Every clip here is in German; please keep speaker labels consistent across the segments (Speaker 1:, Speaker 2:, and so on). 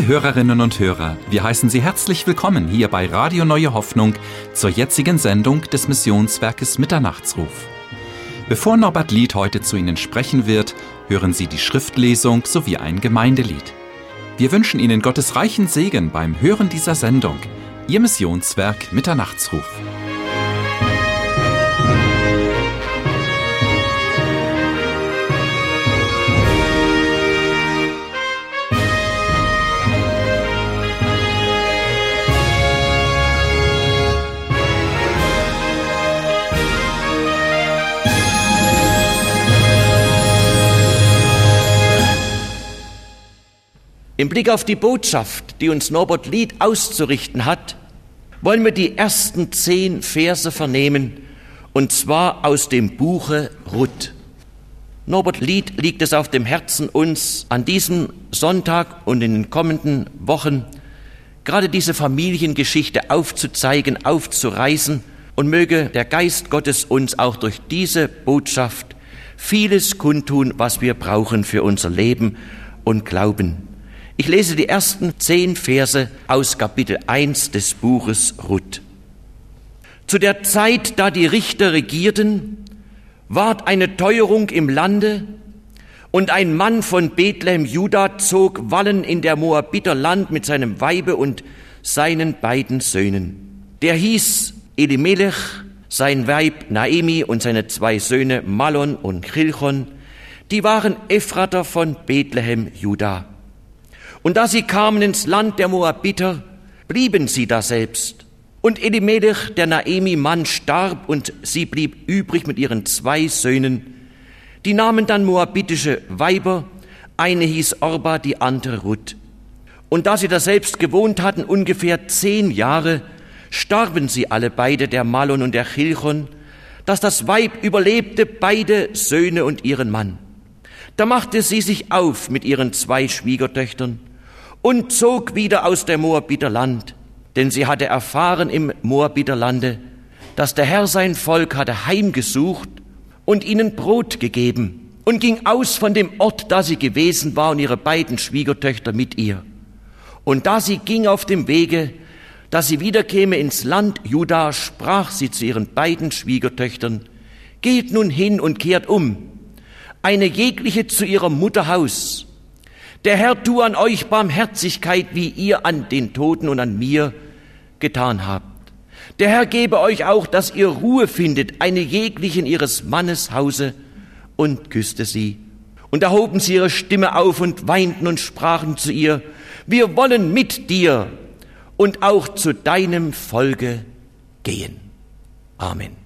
Speaker 1: Liebe Hörerinnen und Hörer, wir heißen Sie herzlich willkommen hier bei Radio Neue Hoffnung zur jetzigen Sendung des Missionswerkes Mitternachtsruf. Bevor Norbert Lied heute zu Ihnen sprechen wird, hören Sie die Schriftlesung sowie ein Gemeindelied. Wir wünschen Ihnen Gottes reichen Segen beim Hören dieser Sendung. Ihr Missionswerk Mitternachtsruf.
Speaker 2: Im Blick auf die Botschaft, die uns Norbert Lied auszurichten hat, wollen wir die ersten zehn Verse vernehmen, und zwar aus dem Buche Ruth. Norbert Lied liegt es auf dem Herzen, uns an diesem Sonntag und in den kommenden Wochen gerade diese Familiengeschichte aufzuzeigen, aufzureißen und möge der Geist Gottes uns auch durch diese Botschaft vieles kundtun, was wir brauchen für unser Leben und Glauben. Ich lese die ersten zehn Verse aus Kapitel 1 des Buches Ruth. Zu der Zeit, da die Richter regierten, ward eine Teuerung im Lande, und ein Mann von Bethlehem Juda zog Wallen in der Moabiter Land mit seinem Weibe und seinen beiden Söhnen. Der hieß Elimelech, sein Weib Naemi und seine zwei Söhne Malon und Chilchon, die waren Ephrata von Bethlehem Juda. Und da sie kamen ins Land der Moabiter, blieben sie da selbst. Und Elimelech, der Naemi-Mann, starb und sie blieb übrig mit ihren zwei Söhnen. Die nahmen dann moabitische Weiber, eine hieß Orba, die andere Ruth. Und da sie da selbst gewohnt hatten, ungefähr zehn Jahre, starben sie alle beide, der Malon und der Chilchon, dass das Weib überlebte beide Söhne und ihren Mann. Da machte sie sich auf mit ihren zwei Schwiegertöchtern und zog wieder aus der Moabiter Land, denn sie hatte erfahren im Moabiter Lande, dass der Herr sein Volk hatte heimgesucht und ihnen Brot gegeben und ging aus von dem Ort, da sie gewesen war und ihre beiden Schwiegertöchter mit ihr. Und da sie ging auf dem Wege, dass sie wiederkäme ins Land Juda, sprach sie zu ihren beiden Schwiegertöchtern, geht nun hin und kehrt um, eine jegliche zu ihrem Mutterhaus, der Herr tu an euch Barmherzigkeit, wie ihr an den Toten und an mir getan habt. Der Herr gebe euch auch, dass ihr Ruhe findet, eine jeglichen ihres Mannes Hause, und küsste sie. Und erhoben sie ihre Stimme auf und weinten und sprachen zu ihr, wir wollen mit dir und auch zu deinem Folge gehen. Amen.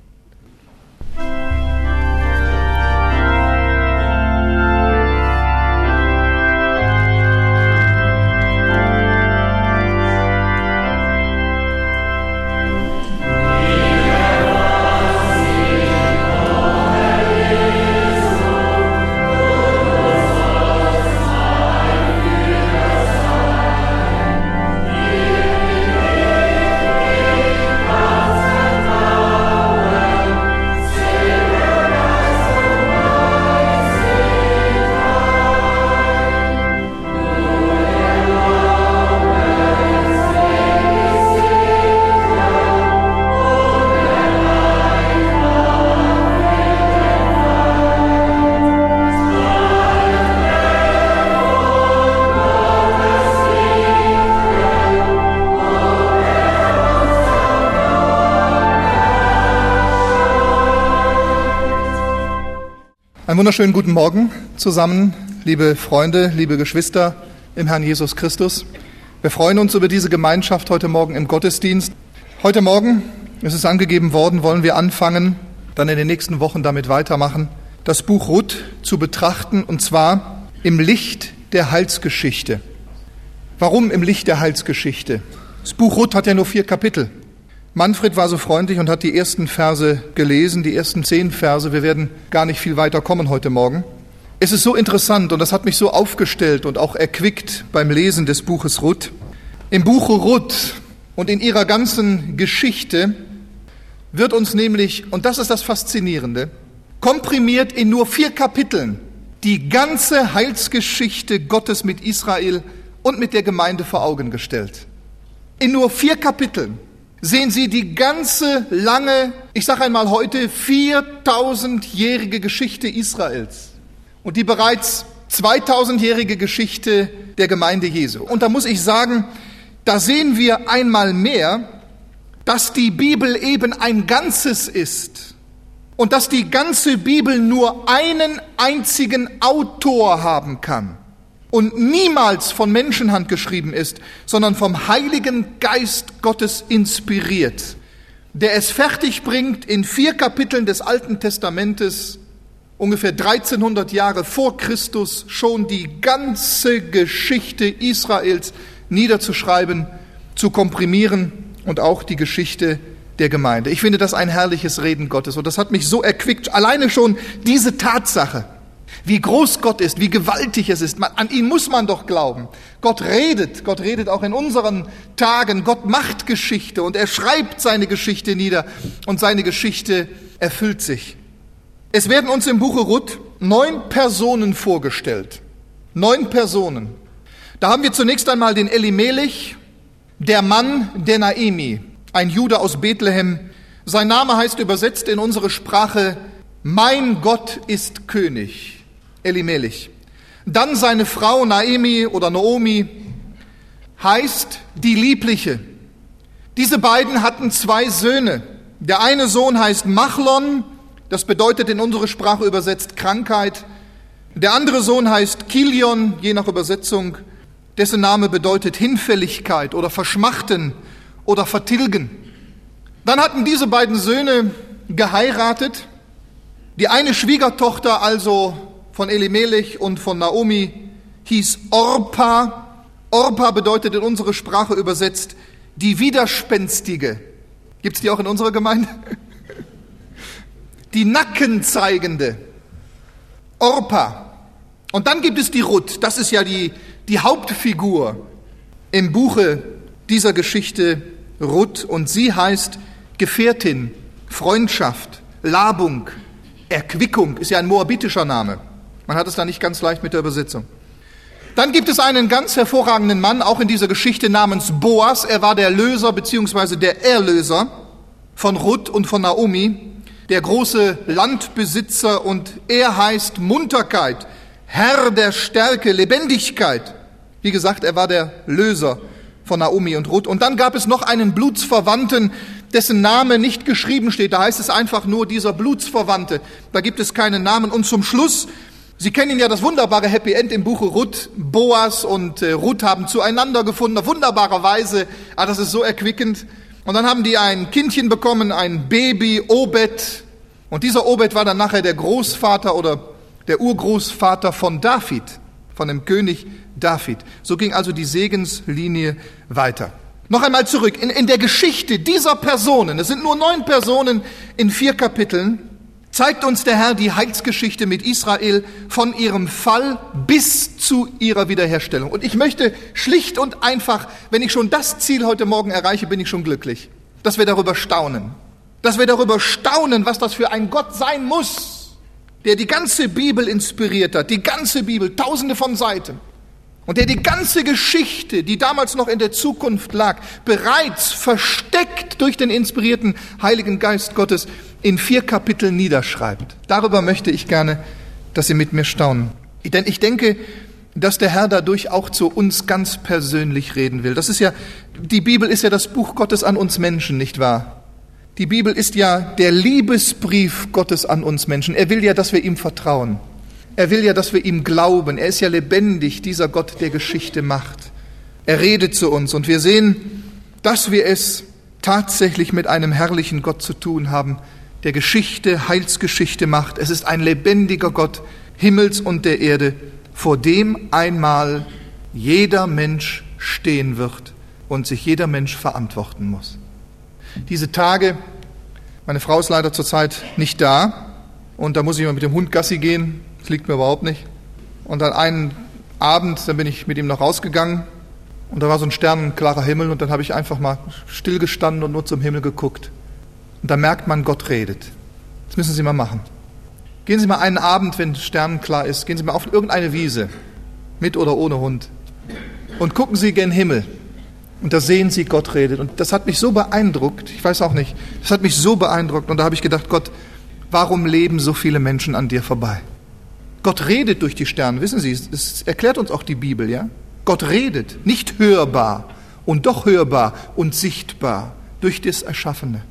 Speaker 3: Wunderschönen guten Morgen zusammen, liebe Freunde, liebe Geschwister im Herrn Jesus Christus. Wir freuen uns über diese Gemeinschaft heute Morgen im Gottesdienst. Heute Morgen, es ist angegeben worden, wollen wir anfangen, dann in den nächsten Wochen damit weitermachen, das Buch Ruth zu betrachten und zwar im Licht der Heilsgeschichte. Warum im Licht der Heilsgeschichte? Das Buch Ruth hat ja nur vier Kapitel. Manfred war so freundlich und hat die ersten Verse gelesen, die ersten zehn Verse. Wir werden gar nicht viel weiter kommen heute Morgen. Es ist so interessant und das hat mich so aufgestellt und auch erquickt beim Lesen des Buches Ruth. Im Buche Ruth und in ihrer ganzen Geschichte wird uns nämlich, und das ist das Faszinierende, komprimiert in nur vier Kapiteln die ganze Heilsgeschichte Gottes mit Israel und mit der Gemeinde vor Augen gestellt. In nur vier Kapiteln sehen Sie die ganze lange, ich sage einmal heute, 4000-jährige Geschichte Israels und die bereits 2000-jährige Geschichte der Gemeinde Jesu. Und da muss ich sagen, da sehen wir einmal mehr, dass die Bibel eben ein Ganzes ist und dass die ganze Bibel nur einen einzigen Autor haben kann und niemals von Menschenhand geschrieben ist, sondern vom Heiligen Geist Gottes inspiriert, der es fertig bringt, in vier Kapiteln des Alten Testamentes ungefähr 1300 Jahre vor Christus schon die ganze Geschichte Israels niederzuschreiben, zu komprimieren und auch die Geschichte der Gemeinde. Ich finde das ein herrliches Reden Gottes und das hat mich so erquickt. Alleine schon diese Tatsache, wie groß Gott ist, wie gewaltig es ist. an ihn muss man doch glauben. Gott redet, Gott redet auch in unseren Tagen. Gott macht Geschichte und er schreibt seine Geschichte nieder und seine Geschichte erfüllt sich. Es werden uns im Buche Ruth neun Personen vorgestellt. Neun Personen. Da haben wir zunächst einmal den Elimelech, der Mann der Naemi, ein Jude aus Bethlehem. Sein Name heißt übersetzt in unsere Sprache, mein Gott ist König. Elimelech. Dann seine Frau Naemi oder Naomi heißt die Liebliche. Diese beiden hatten zwei Söhne. Der eine Sohn heißt Machlon, das bedeutet in unsere Sprache übersetzt Krankheit. Der andere Sohn heißt Kilion, je nach Übersetzung, dessen Name bedeutet Hinfälligkeit oder Verschmachten oder Vertilgen. Dann hatten diese beiden Söhne geheiratet. Die eine Schwiegertochter also von Elimelech und von Naomi hieß Orpa. Orpa bedeutet in unsere Sprache übersetzt die Widerspenstige. Gibt es die auch in unserer Gemeinde? Die Nackenzeigende. Orpa. Und dann gibt es die Ruth. Das ist ja die, die Hauptfigur im Buche dieser Geschichte Ruth. Und sie heißt Gefährtin, Freundschaft, Labung, Erquickung. Ist ja ein moabitischer Name. Man hat es da nicht ganz leicht mit der Übersetzung. Dann gibt es einen ganz hervorragenden Mann, auch in dieser Geschichte namens Boas. Er war der Löser bzw. der Erlöser von Ruth und von Naomi, der große Landbesitzer und er heißt Munterkeit, Herr der Stärke, Lebendigkeit. Wie gesagt, er war der Löser von Naomi und Ruth. Und dann gab es noch einen Blutsverwandten, dessen Name nicht geschrieben steht. Da heißt es einfach nur dieser Blutsverwandte. Da gibt es keinen Namen. Und zum Schluss Sie kennen ja das wunderbare Happy End im Buche Ruth. Boas und äh, Ruth haben zueinander gefunden, auf wunderbare Weise. Ah, das ist so erquickend. Und dann haben die ein Kindchen bekommen, ein Baby, Obed. Und dieser Obed war dann nachher der Großvater oder der Urgroßvater von David, von dem König David. So ging also die Segenslinie weiter. Noch einmal zurück. In, in der Geschichte dieser Personen, es sind nur neun Personen in vier Kapiteln, zeigt uns der Herr die Heilsgeschichte mit Israel von ihrem Fall bis zu ihrer Wiederherstellung. Und ich möchte schlicht und einfach, wenn ich schon das Ziel heute Morgen erreiche, bin ich schon glücklich, dass wir darüber staunen. Dass wir darüber staunen, was das für ein Gott sein muss, der die ganze Bibel inspiriert hat, die ganze Bibel, tausende von Seiten. Und der die ganze Geschichte, die damals noch in der Zukunft lag, bereits versteckt durch den inspirierten Heiligen Geist Gottes in vier Kapiteln niederschreibt. Darüber möchte ich gerne, dass Sie mit mir staunen. Denn ich denke, dass der Herr dadurch auch zu uns ganz persönlich reden will. Das ist ja, die Bibel ist ja das Buch Gottes an uns Menschen, nicht wahr? Die Bibel ist ja der Liebesbrief Gottes an uns Menschen. Er will ja, dass wir ihm vertrauen. Er will ja, dass wir ihm glauben. Er ist ja lebendig, dieser Gott, der Geschichte macht. Er redet zu uns und wir sehen, dass wir es tatsächlich mit einem herrlichen Gott zu tun haben, der Geschichte, Heilsgeschichte macht. Es ist ein lebendiger Gott Himmels und der Erde, vor dem einmal jeder Mensch stehen wird und sich jeder Mensch verantworten muss. Diese Tage, meine Frau ist leider zurzeit nicht da und da muss ich mal mit dem Hund Gassi gehen das liegt mir überhaupt nicht. Und dann einen Abend, dann bin ich mit ihm noch rausgegangen und da war so ein sternenklarer Himmel und dann habe ich einfach mal stillgestanden und nur zum Himmel geguckt. Und da merkt man, Gott redet. Das müssen Sie mal machen. Gehen Sie mal einen Abend, wenn sternenklar ist, gehen Sie mal auf irgendeine Wiese, mit oder ohne Hund. und gucken Sie gen Himmel. Und da sehen Sie, Gott redet. Und das hat mich so beeindruckt, ich weiß auch nicht, das hat mich so beeindruckt. Und da habe ich gedacht, Gott, warum leben so viele Menschen an dir vorbei? Gott redet durch die Sterne, wissen Sie, es erklärt uns auch die Bibel, ja? Gott redet, nicht hörbar und doch hörbar und sichtbar durch das Erschaffene.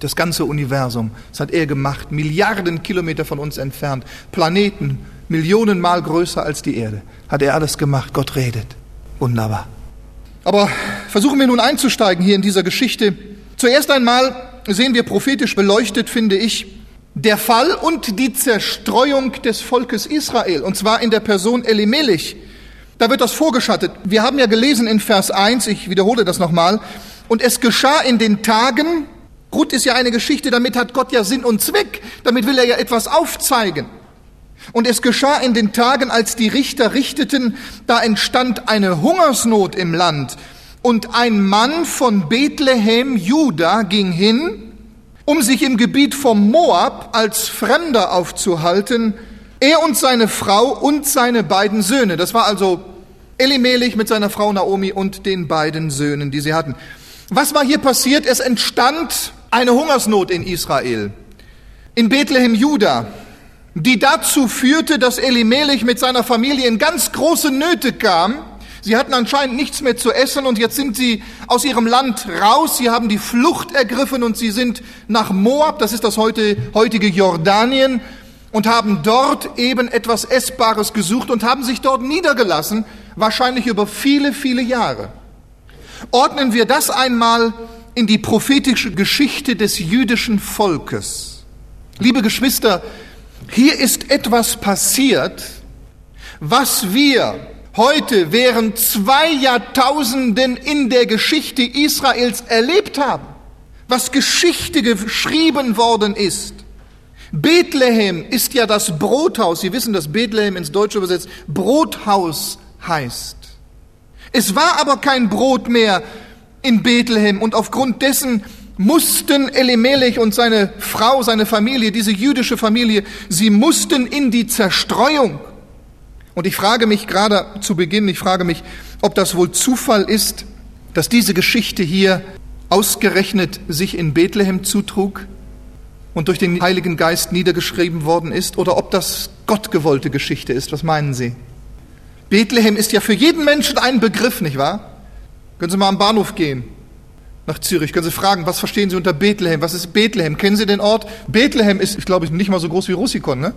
Speaker 3: Das ganze Universum, das hat er gemacht, Milliarden Kilometer von uns entfernt, Planeten, Millionenmal größer als die Erde, hat er alles gemacht. Gott redet. Wunderbar. Aber versuchen wir nun einzusteigen hier in dieser Geschichte. Zuerst einmal sehen wir prophetisch beleuchtet, finde ich, der Fall und die Zerstreuung des Volkes Israel, und zwar in der Person Elimelech. Da wird das vorgeschattet. Wir haben ja gelesen in Vers 1, ich wiederhole das nochmal, und es geschah in den Tagen, Ruth ist ja eine Geschichte, damit hat Gott ja Sinn und Zweck, damit will er ja etwas aufzeigen. Und es geschah in den Tagen, als die Richter richteten, da entstand eine Hungersnot im Land. Und ein Mann von Bethlehem, Juda, ging hin, um sich im Gebiet vom Moab als Fremder aufzuhalten, er und seine Frau und seine beiden Söhne. Das war also Elimelech mit seiner Frau Naomi und den beiden Söhnen, die sie hatten. Was war hier passiert? Es entstand eine Hungersnot in Israel. In Bethlehem, Juda die dazu führte, dass Elimelech mit seiner Familie in ganz große Nöte kam. Sie hatten anscheinend nichts mehr zu essen und jetzt sind sie aus ihrem Land raus. Sie haben die Flucht ergriffen und sie sind nach Moab, das ist das heute, heutige Jordanien, und haben dort eben etwas Essbares gesucht und haben sich dort niedergelassen, wahrscheinlich über viele, viele Jahre. Ordnen wir das einmal in die prophetische Geschichte des jüdischen Volkes. Liebe Geschwister, hier ist etwas passiert, was wir heute während zwei Jahrtausenden in der Geschichte Israels erlebt haben, was Geschichte geschrieben worden ist. Bethlehem ist ja das Brothaus. Sie wissen, dass Bethlehem ins Deutsche übersetzt Brothaus heißt. Es war aber kein Brot mehr in Bethlehem und aufgrund dessen mussten Elimelech und seine Frau, seine Familie, diese jüdische Familie, sie mussten in die Zerstreuung. Und ich frage mich gerade zu Beginn, ich frage mich, ob das wohl Zufall ist, dass diese Geschichte hier ausgerechnet sich in Bethlehem zutrug und durch den Heiligen Geist niedergeschrieben worden ist, oder ob das gottgewollte Geschichte ist. Was meinen Sie? Bethlehem ist ja für jeden Menschen ein Begriff, nicht wahr? Können Sie mal am Bahnhof gehen nach Zürich. Können Sie fragen, was verstehen Sie unter Bethlehem? Was ist Bethlehem? Kennen Sie den Ort? Bethlehem ist, ich glaube, nicht mal so groß wie Russikon, ne?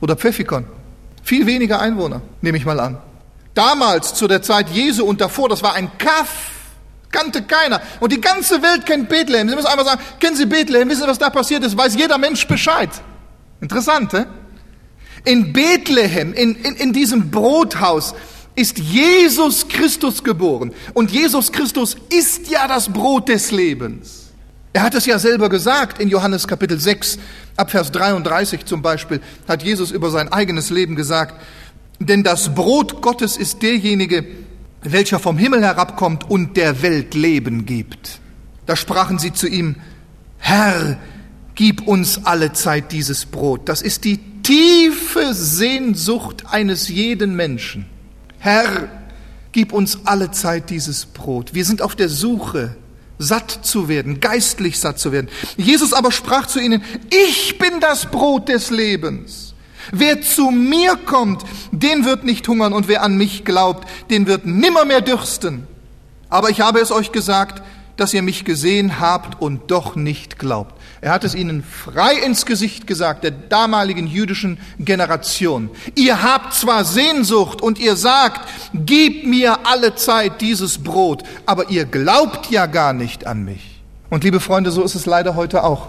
Speaker 3: Oder Pfeffikon. Viel weniger Einwohner, nehme ich mal an. Damals, zu der Zeit Jesu und davor, das war ein Kaff. Kannte keiner. Und die ganze Welt kennt Bethlehem. Sie müssen einfach sagen, kennen Sie Bethlehem? Wissen Sie, was da passiert ist? Weiß jeder Mensch Bescheid. Interessant, ne? In Bethlehem, in, in, in diesem Brothaus, ist Jesus Christus geboren. Und Jesus Christus ist ja das Brot des Lebens. Er hat es ja selber gesagt in Johannes Kapitel 6, ab Vers 33 zum Beispiel, hat Jesus über sein eigenes Leben gesagt, denn das Brot Gottes ist derjenige, welcher vom Himmel herabkommt und der Welt Leben gibt. Da sprachen sie zu ihm, Herr, gib uns alle Zeit dieses Brot. Das ist die tiefe Sehnsucht eines jeden Menschen. Herr, gib uns alle Zeit dieses Brot. Wir sind auf der Suche, satt zu werden, geistlich satt zu werden. Jesus aber sprach zu ihnen, ich bin das Brot des Lebens. Wer zu mir kommt, den wird nicht hungern und wer an mich glaubt, den wird nimmermehr dürsten. Aber ich habe es euch gesagt, dass ihr mich gesehen habt und doch nicht glaubt. Er hat es ihnen frei ins Gesicht gesagt, der damaligen jüdischen Generation. Ihr habt zwar Sehnsucht und ihr sagt, gib mir alle Zeit dieses Brot, aber ihr glaubt ja gar nicht an mich. Und liebe Freunde, so ist es leider heute auch.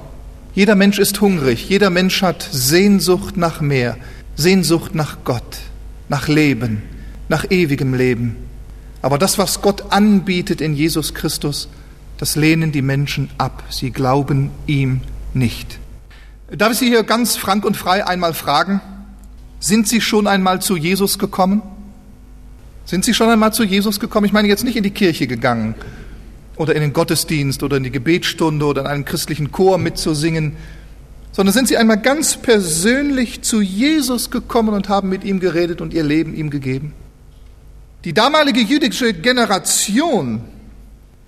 Speaker 3: Jeder Mensch ist hungrig, jeder Mensch hat Sehnsucht nach mehr, Sehnsucht nach Gott, nach Leben, nach ewigem Leben. Aber das, was Gott anbietet in Jesus Christus, das lehnen die Menschen ab. Sie glauben ihm nicht. Darf ich Sie hier ganz frank und frei einmal fragen, sind Sie schon einmal zu Jesus gekommen? Sind Sie schon einmal zu Jesus gekommen? Ich meine jetzt nicht in die Kirche gegangen oder in den Gottesdienst oder in die Gebetsstunde oder in einem christlichen Chor mitzusingen, sondern sind Sie einmal ganz persönlich zu Jesus gekommen und haben mit ihm geredet und Ihr Leben ihm gegeben? Die damalige jüdische Generation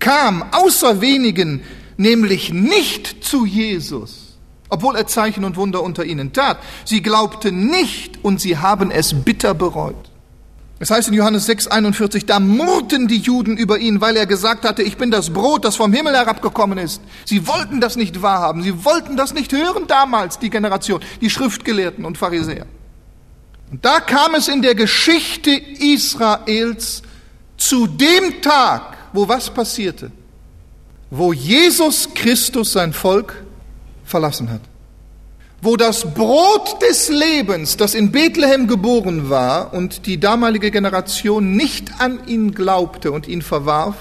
Speaker 3: kam außer wenigen nämlich nicht zu Jesus, obwohl er Zeichen und Wunder unter ihnen tat. Sie glaubten nicht und sie haben es bitter bereut. Es heißt in Johannes 6, 41, da murrten die Juden über ihn, weil er gesagt hatte, ich bin das Brot, das vom Himmel herabgekommen ist. Sie wollten das nicht wahrhaben, sie wollten das nicht hören damals, die Generation, die Schriftgelehrten und Pharisäer. Und da kam es in der Geschichte Israels zu dem Tag, wo was passierte? Wo Jesus Christus sein Volk verlassen hat wo das Brot des Lebens, das in Bethlehem geboren war und die damalige Generation nicht an ihn glaubte und ihn verwarf,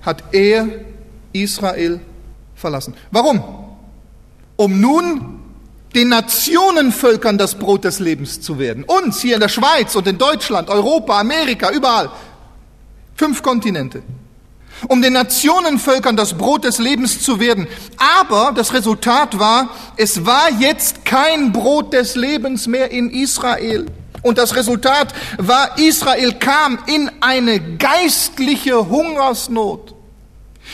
Speaker 3: hat er Israel verlassen. Warum? Um nun den Nationenvölkern das Brot des Lebens zu werden. Uns hier in der Schweiz und in Deutschland, Europa, Amerika, überall. Fünf Kontinente um den Nationenvölkern das Brot des Lebens zu werden. Aber das Resultat war, es war jetzt kein Brot des Lebens mehr in Israel. Und das Resultat war, Israel kam in eine geistliche Hungersnot.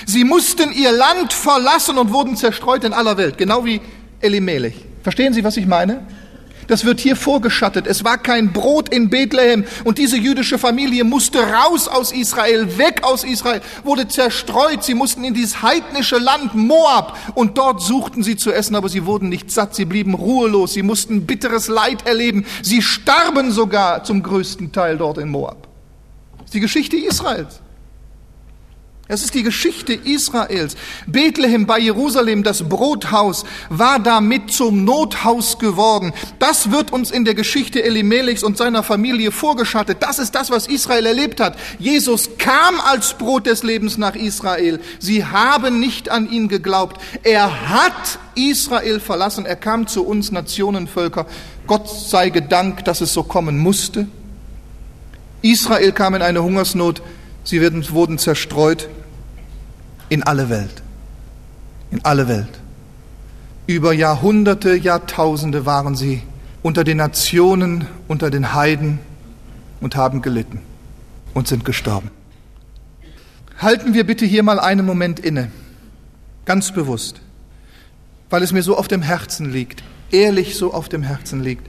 Speaker 3: Sie mussten ihr Land verlassen und wurden zerstreut in aller Welt, genau wie Elimelech. Verstehen Sie, was ich meine? Das wird hier vorgeschattet. Es war kein Brot in Bethlehem und diese jüdische Familie musste raus aus Israel, weg aus Israel, wurde zerstreut. Sie mussten in dieses heidnische Land Moab und dort suchten sie zu essen, aber sie wurden nicht satt. Sie blieben ruhelos. Sie mussten bitteres Leid erleben. Sie starben sogar zum größten Teil dort in Moab. Das ist die Geschichte Israels. Es ist die Geschichte Israels. Bethlehem bei Jerusalem, das Brothaus, war damit zum Nothaus geworden. Das wird uns in der Geschichte Elimelechs und seiner Familie vorgeschattet. Das ist das, was Israel erlebt hat. Jesus kam als Brot des Lebens nach Israel. Sie haben nicht an ihn geglaubt. Er hat Israel verlassen. Er kam zu uns Nationenvölker. Gott sei gedankt, dass es so kommen musste. Israel kam in eine Hungersnot. Sie wurden zerstreut in alle Welt. In alle Welt. Über Jahrhunderte, Jahrtausende waren sie unter den Nationen, unter den Heiden und haben gelitten und sind gestorben. Halten wir bitte hier mal einen Moment inne, ganz bewusst, weil es mir so auf dem Herzen liegt, ehrlich so auf dem Herzen liegt.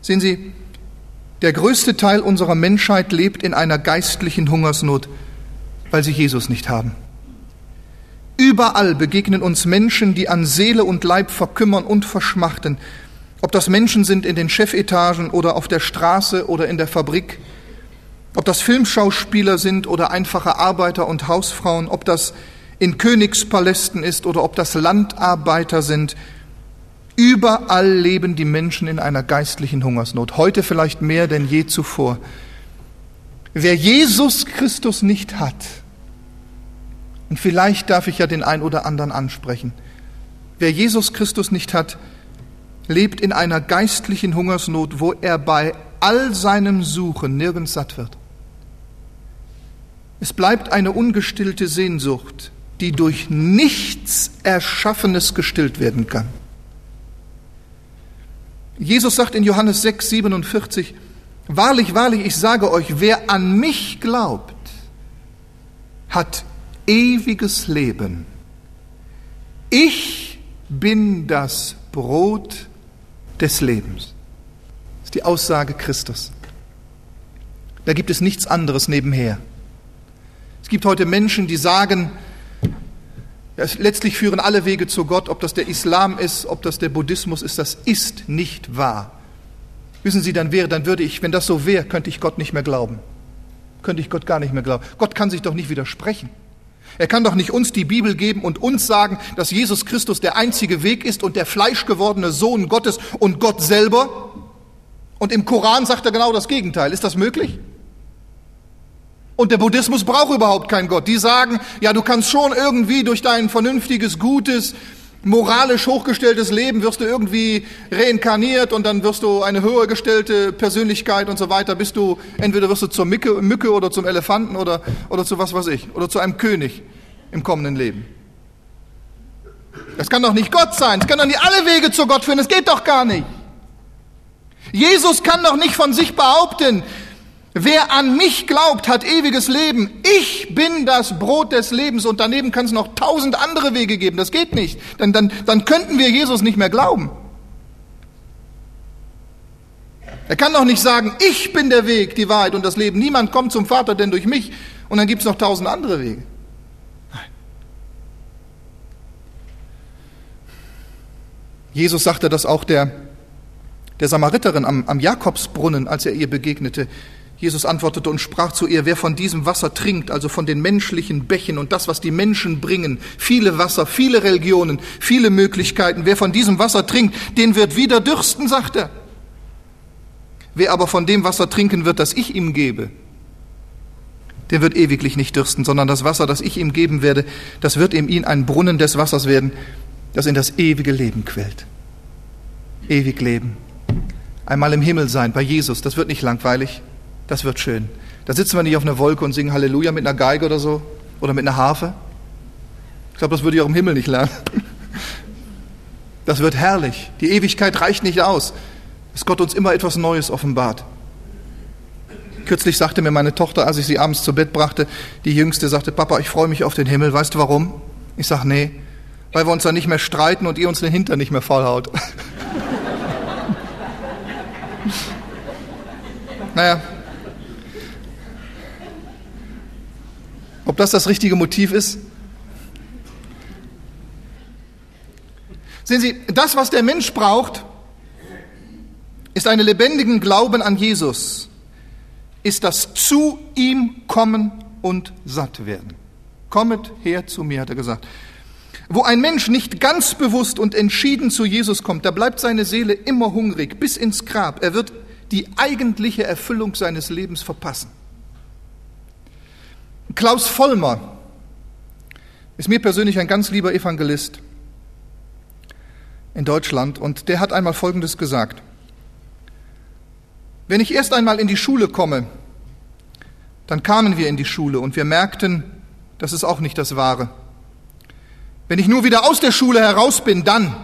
Speaker 3: Sehen Sie, der größte Teil unserer Menschheit lebt in einer geistlichen Hungersnot, weil sie Jesus nicht haben. Überall begegnen uns Menschen, die an Seele und Leib verkümmern und verschmachten. Ob das Menschen sind in den Chefetagen oder auf der Straße oder in der Fabrik. Ob das Filmschauspieler sind oder einfache Arbeiter und Hausfrauen. Ob das in Königspalästen ist oder ob das Landarbeiter sind. Überall leben die Menschen in einer geistlichen Hungersnot. Heute vielleicht mehr denn je zuvor. Wer Jesus Christus nicht hat, und vielleicht darf ich ja den ein oder anderen ansprechen. Wer Jesus Christus nicht hat, lebt in einer geistlichen Hungersnot, wo er bei all seinem Suchen nirgends satt wird. Es bleibt eine ungestillte Sehnsucht, die durch nichts Erschaffenes gestillt werden kann. Jesus sagt in Johannes 6, 47, Wahrlich, wahrlich, ich sage euch, wer an mich glaubt, hat ewiges Leben. Ich bin das Brot des Lebens. Das ist die Aussage Christus. Da gibt es nichts anderes nebenher. Es gibt heute Menschen, die sagen, letztlich führen alle Wege zu Gott, ob das der Islam ist, ob das der Buddhismus ist, das ist nicht wahr. Wissen Sie, dann wäre, dann würde ich, wenn das so wäre, könnte ich Gott nicht mehr glauben. Könnte ich Gott gar nicht mehr glauben. Gott kann sich doch nicht widersprechen. Er kann doch nicht uns die Bibel geben und uns sagen, dass Jesus Christus der einzige Weg ist und der fleischgewordene Sohn Gottes und Gott selber. Und im Koran sagt er genau das Gegenteil. Ist das möglich? Und der Buddhismus braucht überhaupt keinen Gott. Die sagen, ja, du kannst schon irgendwie durch dein vernünftiges, gutes, moralisch hochgestelltes Leben wirst du irgendwie reinkarniert und dann wirst du eine höher gestellte Persönlichkeit und so weiter, bist du, entweder wirst du zur Mücke, Mücke oder zum Elefanten oder, oder zu was weiß ich, oder zu einem König im kommenden Leben. Das kann doch nicht Gott sein, es kann doch nicht alle Wege zu Gott führen, das geht doch gar nicht. Jesus kann doch nicht von sich behaupten, Wer an mich glaubt, hat ewiges Leben. Ich bin das Brot des Lebens und daneben kann es noch tausend andere Wege geben. Das geht nicht. Dann, dann, dann könnten wir Jesus nicht mehr glauben. Er kann doch nicht sagen, ich bin der Weg, die Wahrheit und das Leben. Niemand kommt zum Vater denn durch mich. Und dann gibt es noch tausend andere Wege. Nein. Jesus sagte das auch der, der Samariterin am, am Jakobsbrunnen, als er ihr begegnete. Jesus antwortete und sprach zu ihr, wer von diesem Wasser trinkt, also von den menschlichen Bächen und das, was die Menschen bringen, viele Wasser, viele Religionen, viele Möglichkeiten, wer von diesem Wasser trinkt, den wird wieder dürsten, sagt er. Wer aber von dem Wasser trinken wird, das ich ihm gebe, der wird ewiglich nicht dürsten, sondern das Wasser, das ich ihm geben werde, das wird in ihn ein Brunnen des Wassers werden, das in das ewige Leben quält. Ewig leben. Einmal im Himmel sein, bei Jesus, das wird nicht langweilig, das wird schön. Da sitzen wir nicht auf einer Wolke und singen Halleluja mit einer Geige oder so oder mit einer Harfe. Ich glaube, das würde ich auch im Himmel nicht lernen. Das wird herrlich. Die Ewigkeit reicht nicht aus dass Gott uns immer etwas Neues offenbart. Kürzlich sagte mir meine Tochter, als ich sie abends zu Bett brachte, die Jüngste sagte, Papa, ich freue mich auf den Himmel. Weißt du warum? Ich sage, nee, weil wir uns dann nicht mehr streiten und ihr uns den Hintern nicht mehr vollhaut. naja, ob das das richtige Motiv ist? Sehen Sie, das, was der Mensch braucht, ist einen lebendigen Glauben an Jesus, ist das zu ihm kommen und satt werden. Kommet her zu mir, hat er gesagt. Wo ein Mensch nicht ganz bewusst und entschieden zu Jesus kommt, da bleibt seine Seele immer hungrig bis ins Grab. Er wird die eigentliche Erfüllung seines Lebens verpassen. Klaus Vollmer ist mir persönlich ein ganz lieber Evangelist in Deutschland und der hat einmal Folgendes gesagt. Wenn ich erst einmal in die Schule komme, dann kamen wir in die Schule und wir merkten, das ist auch nicht das Wahre. Wenn ich nur wieder aus der Schule heraus bin, dann,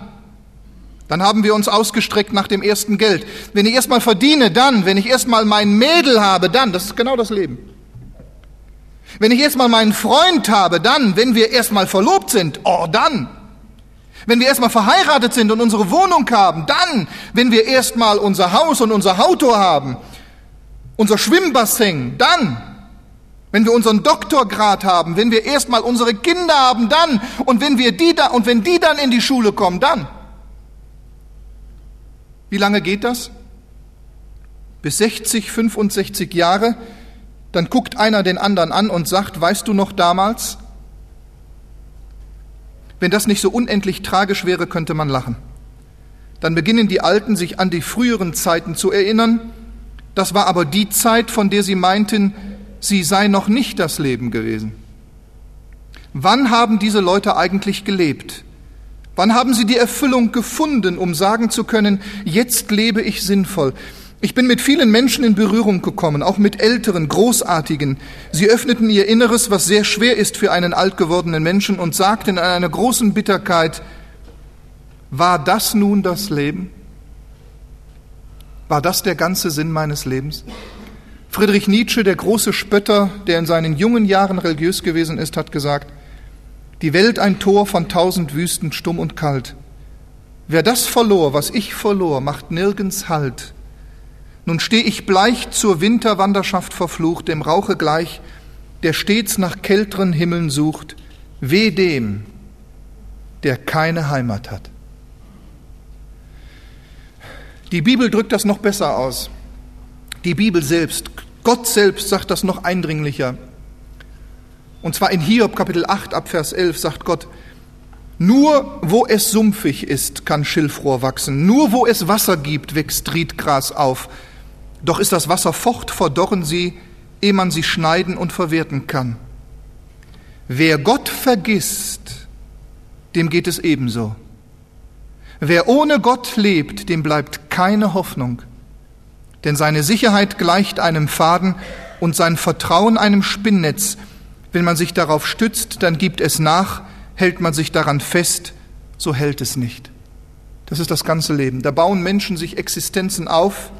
Speaker 3: dann haben wir uns ausgestreckt nach dem ersten Geld. Wenn ich erstmal verdiene, dann, wenn ich erstmal mein Mädel habe, dann, das ist genau das Leben. Wenn ich erstmal meinen Freund habe, dann, wenn wir erstmal verlobt sind, oh, dann. Wenn wir erstmal verheiratet sind und unsere Wohnung haben, dann, wenn wir erstmal unser Haus und unser Auto haben, unser Schwimmbassin, dann, wenn wir unseren Doktorgrad haben, wenn wir erstmal unsere Kinder haben, dann, und wenn wir die da, und wenn die dann in die Schule kommen, dann. Wie lange geht das? Bis 60, 65 Jahre, dann guckt einer den anderen an und sagt, weißt du noch damals, wenn das nicht so unendlich tragisch wäre, könnte man lachen. Dann beginnen die Alten sich an die früheren Zeiten zu erinnern. Das war aber die Zeit, von der sie meinten, sie sei noch nicht das Leben gewesen. Wann haben diese Leute eigentlich gelebt? Wann haben sie die Erfüllung gefunden, um sagen zu können, jetzt lebe ich sinnvoll? Ich bin mit vielen Menschen in Berührung gekommen, auch mit älteren, großartigen. Sie öffneten ihr Inneres, was sehr schwer ist für einen alt gewordenen Menschen, und sagten in einer großen Bitterkeit, war das nun das Leben? War das der ganze Sinn meines Lebens? Friedrich Nietzsche, der große Spötter, der in seinen jungen Jahren religiös gewesen ist, hat gesagt, die Welt ein Tor von tausend Wüsten, stumm und kalt. Wer das verlor, was ich verlor, macht nirgends Halt. Nun steh ich bleich zur Winterwanderschaft verflucht, dem Rauche gleich, der stets nach kälteren Himmeln sucht, weh dem, der keine Heimat hat. Die Bibel drückt das noch besser aus. Die Bibel selbst, Gott selbst sagt das noch eindringlicher. Und zwar in Hiob Kapitel 8 ab Vers 11 sagt Gott, nur wo es sumpfig ist, kann Schilfrohr wachsen, nur wo es Wasser gibt, wächst Riedgras auf. Doch ist das Wasser fort, verdorren sie, ehe man sie schneiden und verwerten kann. Wer Gott vergisst, dem geht es ebenso. Wer ohne Gott lebt, dem bleibt keine Hoffnung. Denn seine Sicherheit gleicht einem Faden und sein Vertrauen einem Spinnnetz. Wenn man sich darauf stützt, dann gibt es nach, hält man sich daran fest, so hält es nicht. Das ist das ganze Leben. Da bauen Menschen sich Existenzen auf,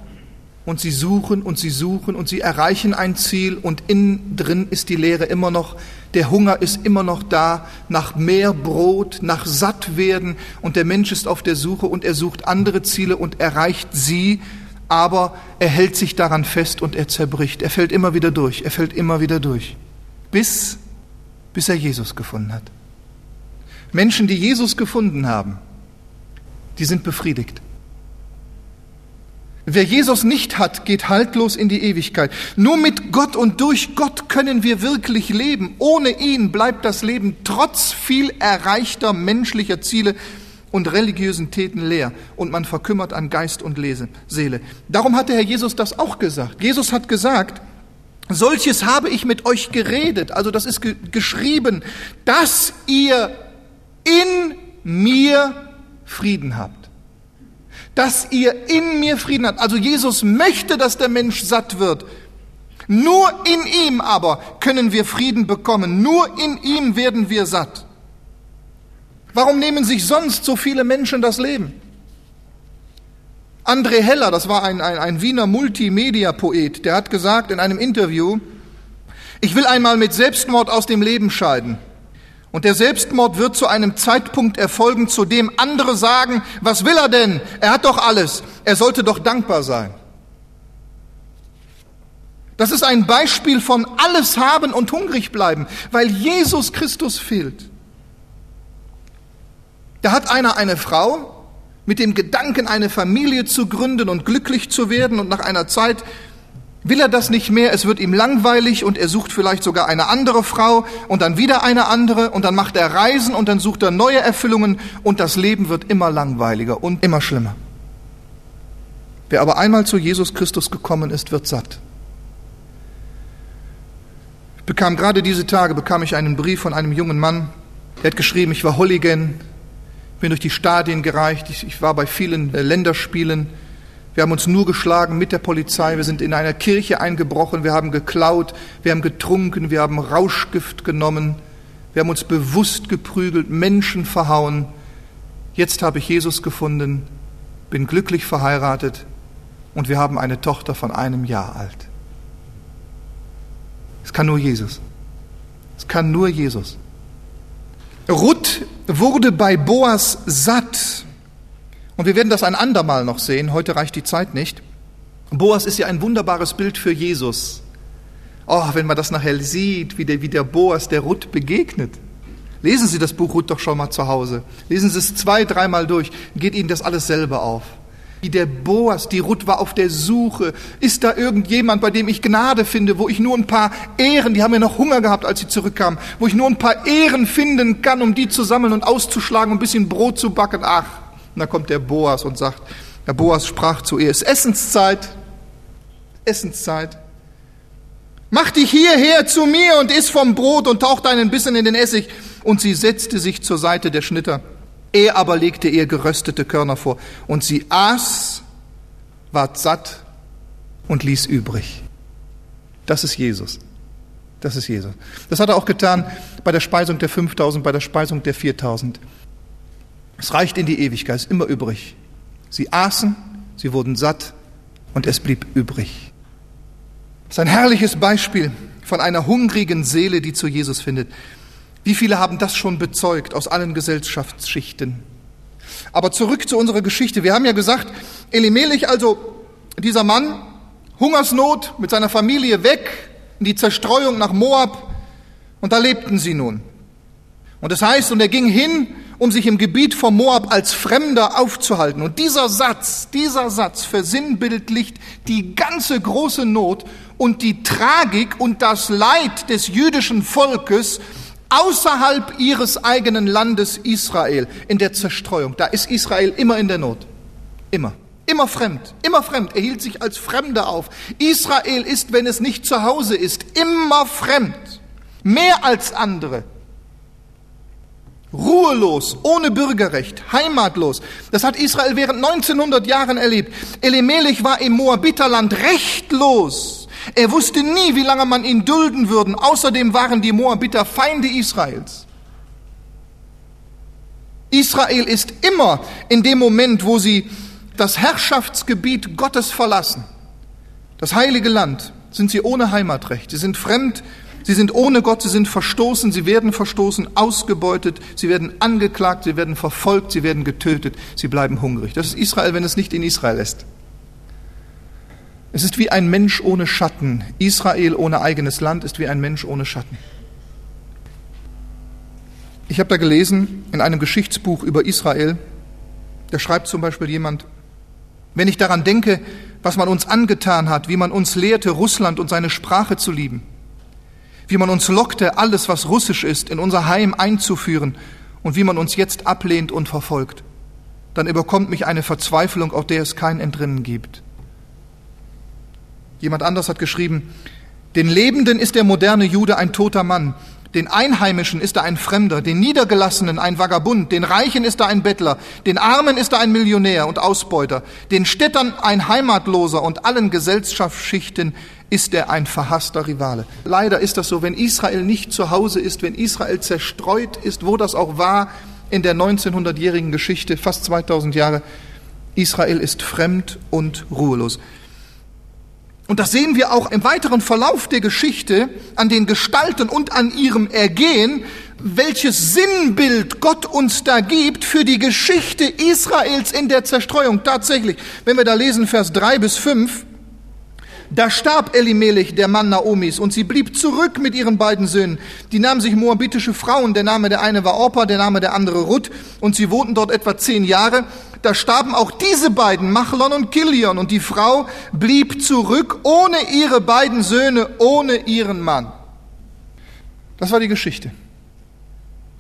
Speaker 3: und sie suchen und sie suchen und sie erreichen ein Ziel und innen drin ist die Leere immer noch, der Hunger ist immer noch da nach mehr Brot, nach Sattwerden und der Mensch ist auf der Suche und er sucht andere Ziele und erreicht sie, aber er hält sich daran fest und er zerbricht. Er fällt immer wieder durch, er fällt immer wieder durch, bis, bis er Jesus gefunden hat. Menschen, die Jesus gefunden haben, die sind befriedigt. Wer Jesus nicht hat, geht haltlos in die Ewigkeit. Nur mit Gott und durch Gott können wir wirklich leben. Ohne ihn bleibt das Leben trotz viel erreichter menschlicher Ziele und religiösen Täten leer und man verkümmert an Geist und Lese, Seele. Darum hat der Herr Jesus das auch gesagt. Jesus hat gesagt, solches habe ich mit euch geredet, also das ist ge geschrieben, dass ihr in mir Frieden habt dass ihr in mir Frieden habt. Also Jesus möchte, dass der Mensch satt wird. Nur in ihm aber können wir Frieden bekommen. Nur in ihm werden wir satt. Warum nehmen sich sonst so viele Menschen das Leben? André Heller, das war ein, ein, ein Wiener Multimedia-Poet, der hat gesagt in einem Interview, ich will einmal mit Selbstmord aus dem Leben scheiden. Und der Selbstmord wird zu einem Zeitpunkt erfolgen, zu dem andere sagen, was will er denn? Er hat doch alles. Er sollte doch dankbar sein. Das ist ein Beispiel von alles haben und hungrig bleiben, weil Jesus Christus fehlt. Da hat einer eine Frau mit dem Gedanken, eine Familie zu gründen und glücklich zu werden und nach einer Zeit will er das nicht mehr, es wird ihm langweilig und er sucht vielleicht sogar eine andere Frau und dann wieder eine andere und dann macht er Reisen und dann sucht er neue Erfüllungen und das Leben wird immer langweiliger und immer schlimmer. Wer aber einmal zu Jesus Christus gekommen ist, wird satt. Ich bekam gerade diese Tage bekam ich einen Brief von einem jungen Mann, der hat geschrieben, ich war Hooligan, bin durch die Stadien gereicht, ich, ich war bei vielen Länderspielen, wir haben uns nur geschlagen mit der Polizei. Wir sind in einer Kirche eingebrochen. Wir haben geklaut. Wir haben getrunken. Wir haben Rauschgift genommen. Wir haben uns bewusst geprügelt, Menschen verhauen. Jetzt habe ich Jesus gefunden, bin glücklich verheiratet und wir haben eine Tochter von einem Jahr alt. Es kann nur Jesus. Es kann nur Jesus. Ruth wurde bei Boas satt und wir werden das ein andermal noch sehen, heute reicht die Zeit nicht. Boas ist ja ein wunderbares Bild für Jesus. Oh, wenn man das nachher sieht, wie der, wie der Boas der Ruth begegnet. Lesen Sie das Buch Ruth doch schon mal zu Hause. Lesen Sie es zwei, dreimal durch. Geht Ihnen das alles selber auf. Wie der Boas, die Ruth war auf der Suche. Ist da irgendjemand, bei dem ich Gnade finde, wo ich nur ein paar Ehren, die haben ja noch Hunger gehabt, als sie zurückkamen, wo ich nur ein paar Ehren finden kann, um die zu sammeln und auszuschlagen, um ein bisschen Brot zu backen. Ach, und dann kommt der Boas und sagt, der Boas sprach zu ihr, es ist Essenszeit, Essenszeit. Mach dich hierher zu mir und iss vom Brot und tauch deinen Bissen in den Essig. Und sie setzte sich zur Seite der Schnitter. Er aber legte ihr geröstete Körner vor. Und sie aß, ward satt und ließ übrig. Das ist Jesus. Das ist Jesus. Das hat er auch getan bei der Speisung der 5000, bei der Speisung der 4000. Es reicht in die Ewigkeit, ist immer übrig. Sie aßen, sie wurden satt und es blieb übrig. Das ist ein herrliches Beispiel von einer hungrigen Seele, die zu Jesus findet. Wie viele haben das schon bezeugt aus allen Gesellschaftsschichten? Aber zurück zu unserer Geschichte. Wir haben ja gesagt, Elimelech, also dieser Mann, Hungersnot mit seiner Familie weg in die Zerstreuung nach Moab und da lebten sie nun. Und das heißt, und er ging hin um sich im Gebiet von Moab als Fremder aufzuhalten. Und dieser Satz, dieser Satz versinnbildlicht die ganze große Not und die Tragik und das Leid des jüdischen Volkes außerhalb ihres eigenen Landes Israel in der Zerstreuung. Da ist Israel immer in der Not. Immer. Immer fremd, immer fremd. Er hielt sich als Fremder auf. Israel ist, wenn es nicht zu Hause ist, immer fremd. Mehr als andere ruhelos, ohne Bürgerrecht, heimatlos. Das hat Israel während 1900 Jahren erlebt. Elimelech war im Moabiterland rechtlos. Er wusste nie, wie lange man ihn dulden würde. Außerdem waren die Moabiter Feinde Israels. Israel ist immer in dem Moment, wo sie das Herrschaftsgebiet Gottes verlassen, das heilige Land, sind sie ohne Heimatrecht. Sie sind fremd, sie sind ohne Gott, sie sind verstoßen, sie werden verstoßen, ausgebeutet, sie werden angeklagt, sie werden verfolgt, sie werden getötet, sie bleiben hungrig. Das ist Israel, wenn es nicht in Israel ist. Es ist wie ein Mensch ohne Schatten. Israel ohne eigenes Land ist wie ein Mensch ohne Schatten. Ich habe da gelesen in einem Geschichtsbuch über Israel, da schreibt zum Beispiel jemand, wenn ich daran denke, was man uns angetan hat, wie man uns lehrte, Russland und seine Sprache zu lieben, wie man uns lockte, alles, was russisch ist, in unser Heim einzuführen und wie man uns jetzt ablehnt und verfolgt, dann überkommt mich eine Verzweiflung, auf der es kein Entrinnen gibt. Jemand anders hat geschrieben, den Lebenden ist der moderne Jude ein toter Mann, den Einheimischen ist er ein Fremder, den Niedergelassenen ein Vagabund, den Reichen ist er ein Bettler, den Armen ist er ein Millionär und Ausbeuter, den Städtern ein Heimatloser und allen Gesellschaftsschichten ist er ein verhasster Rivale. Leider ist das so, wenn Israel nicht zu Hause ist, wenn Israel zerstreut ist, wo das auch war in der 1900-jährigen Geschichte, fast 2000 Jahre, Israel ist fremd und ruhelos. Und das sehen wir auch im weiteren Verlauf der Geschichte an den Gestalten und an ihrem Ergehen, welches Sinnbild Gott uns da gibt für die Geschichte Israels in der Zerstreuung. Tatsächlich, wenn wir da lesen, Vers drei bis fünf, da starb Elimelech, der Mann Naomis, und sie blieb zurück mit ihren beiden Söhnen. Die nahmen sich moabitische Frauen, der Name der eine war Orpa, der Name der andere Ruth, und sie wohnten dort etwa zehn Jahre da starben auch diese beiden, Machlon und Kilion, und die Frau blieb zurück ohne ihre beiden Söhne, ohne ihren Mann. Das war die Geschichte.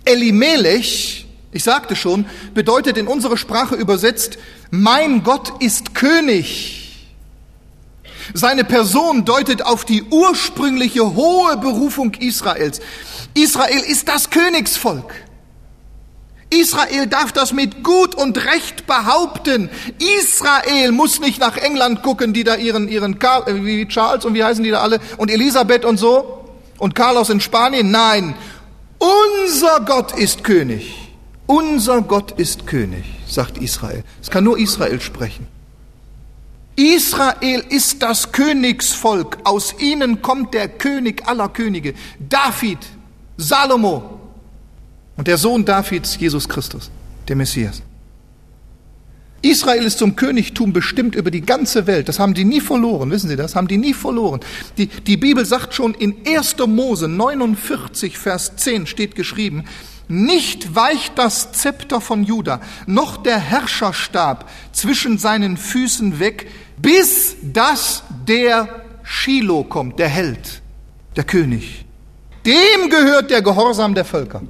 Speaker 3: Elimelech, ich sagte schon, bedeutet in unsere Sprache übersetzt, mein Gott ist König. Seine Person deutet auf die ursprüngliche hohe Berufung Israels. Israel ist das Königsvolk. Israel darf das mit Gut und Recht behaupten. Israel muss nicht nach England gucken, die da ihren, ihren Karl, äh, wie Charles und wie heißen die da alle und Elisabeth und so und Carlos in Spanien. Nein, unser Gott ist König. Unser Gott ist König, sagt Israel. Es kann nur Israel sprechen. Israel ist das Königsvolk. Aus ihnen kommt der König aller Könige. David, Salomo, und der Sohn Davids, Jesus Christus, der Messias. Israel ist zum Königtum bestimmt über die ganze Welt. Das haben die nie verloren. Wissen Sie das? Haben die nie verloren. Die, die Bibel sagt schon in 1. Mose 49, Vers 10 steht geschrieben, nicht weicht das Zepter von Juda, noch der Herrscherstab zwischen seinen Füßen weg, bis dass der Shiloh kommt, der Held, der König. Dem gehört der Gehorsam der Völker.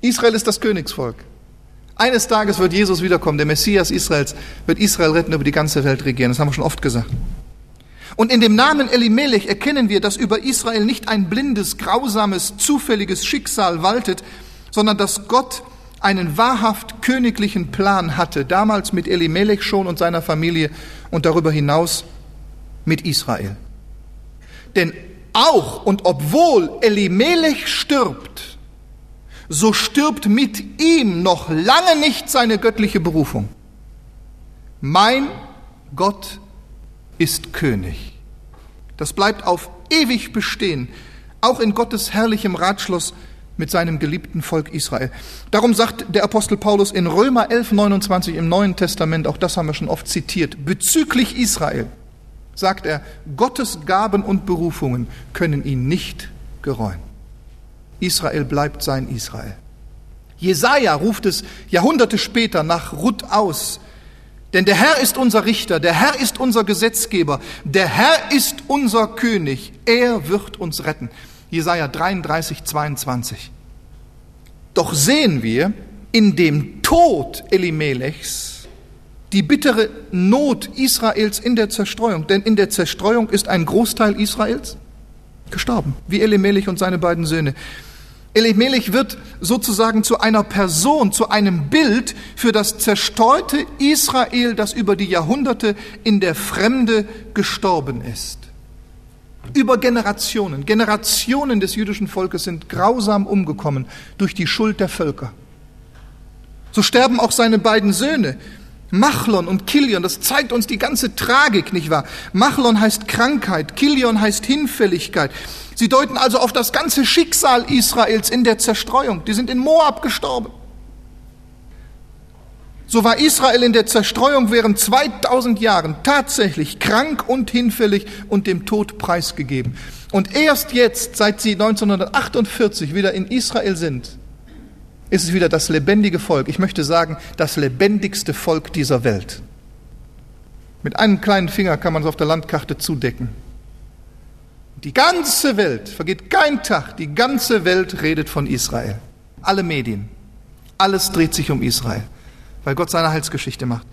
Speaker 3: Israel ist das Königsvolk. Eines Tages wird Jesus wiederkommen, der Messias Israels wird Israel retten, über die ganze Welt regieren. Das haben wir schon oft gesagt. Und in dem Namen Elimelech erkennen wir, dass über Israel nicht ein blindes, grausames, zufälliges Schicksal waltet, sondern dass Gott einen wahrhaft königlichen Plan hatte, damals mit Elimelech schon und seiner Familie und darüber hinaus mit Israel. Denn auch und obwohl Elimelech stirbt, so stirbt mit ihm noch lange nicht seine göttliche Berufung. Mein Gott ist König. Das bleibt auf ewig bestehen, auch in Gottes herrlichem Ratschluss mit seinem geliebten Volk Israel. Darum sagt der Apostel Paulus in Römer 11, 29 im Neuen Testament, auch das haben wir schon oft zitiert, bezüglich Israel, sagt er, Gottes Gaben und Berufungen können ihn nicht gereuen. Israel bleibt sein Israel. Jesaja ruft es Jahrhunderte später nach Ruth aus. Denn der Herr ist unser Richter, der Herr ist unser Gesetzgeber, der Herr ist unser König, er wird uns retten. Jesaja 33, 22. Doch sehen wir in dem Tod Elimelechs die bittere Not Israels in der Zerstreuung. Denn in der Zerstreuung ist ein Großteil Israels gestorben, wie Elimelech und seine beiden Söhne. Elimelech wird sozusagen zu einer Person, zu einem Bild für das zerstreute Israel, das über die Jahrhunderte in der Fremde gestorben ist. Über Generationen, Generationen des jüdischen Volkes sind grausam umgekommen durch die Schuld der Völker. So sterben auch seine beiden Söhne, Machlon und Kilion, das zeigt uns die ganze Tragik, nicht wahr? Machlon heißt Krankheit, Kilion heißt Hinfälligkeit. Sie deuten also auf das ganze Schicksal Israels in der Zerstreuung. Die sind in Moab gestorben. So war Israel in der Zerstreuung während 2000 Jahren tatsächlich krank und hinfällig und dem Tod preisgegeben. Und erst jetzt, seit sie 1948 wieder in Israel sind, ist es wieder das lebendige Volk. Ich möchte sagen, das lebendigste Volk dieser Welt. Mit einem kleinen Finger kann man es auf der Landkarte zudecken. Die ganze Welt, vergeht kein Tag, die ganze Welt redet von Israel. Alle Medien. Alles dreht sich um Israel weil Gott seine Heilsgeschichte macht.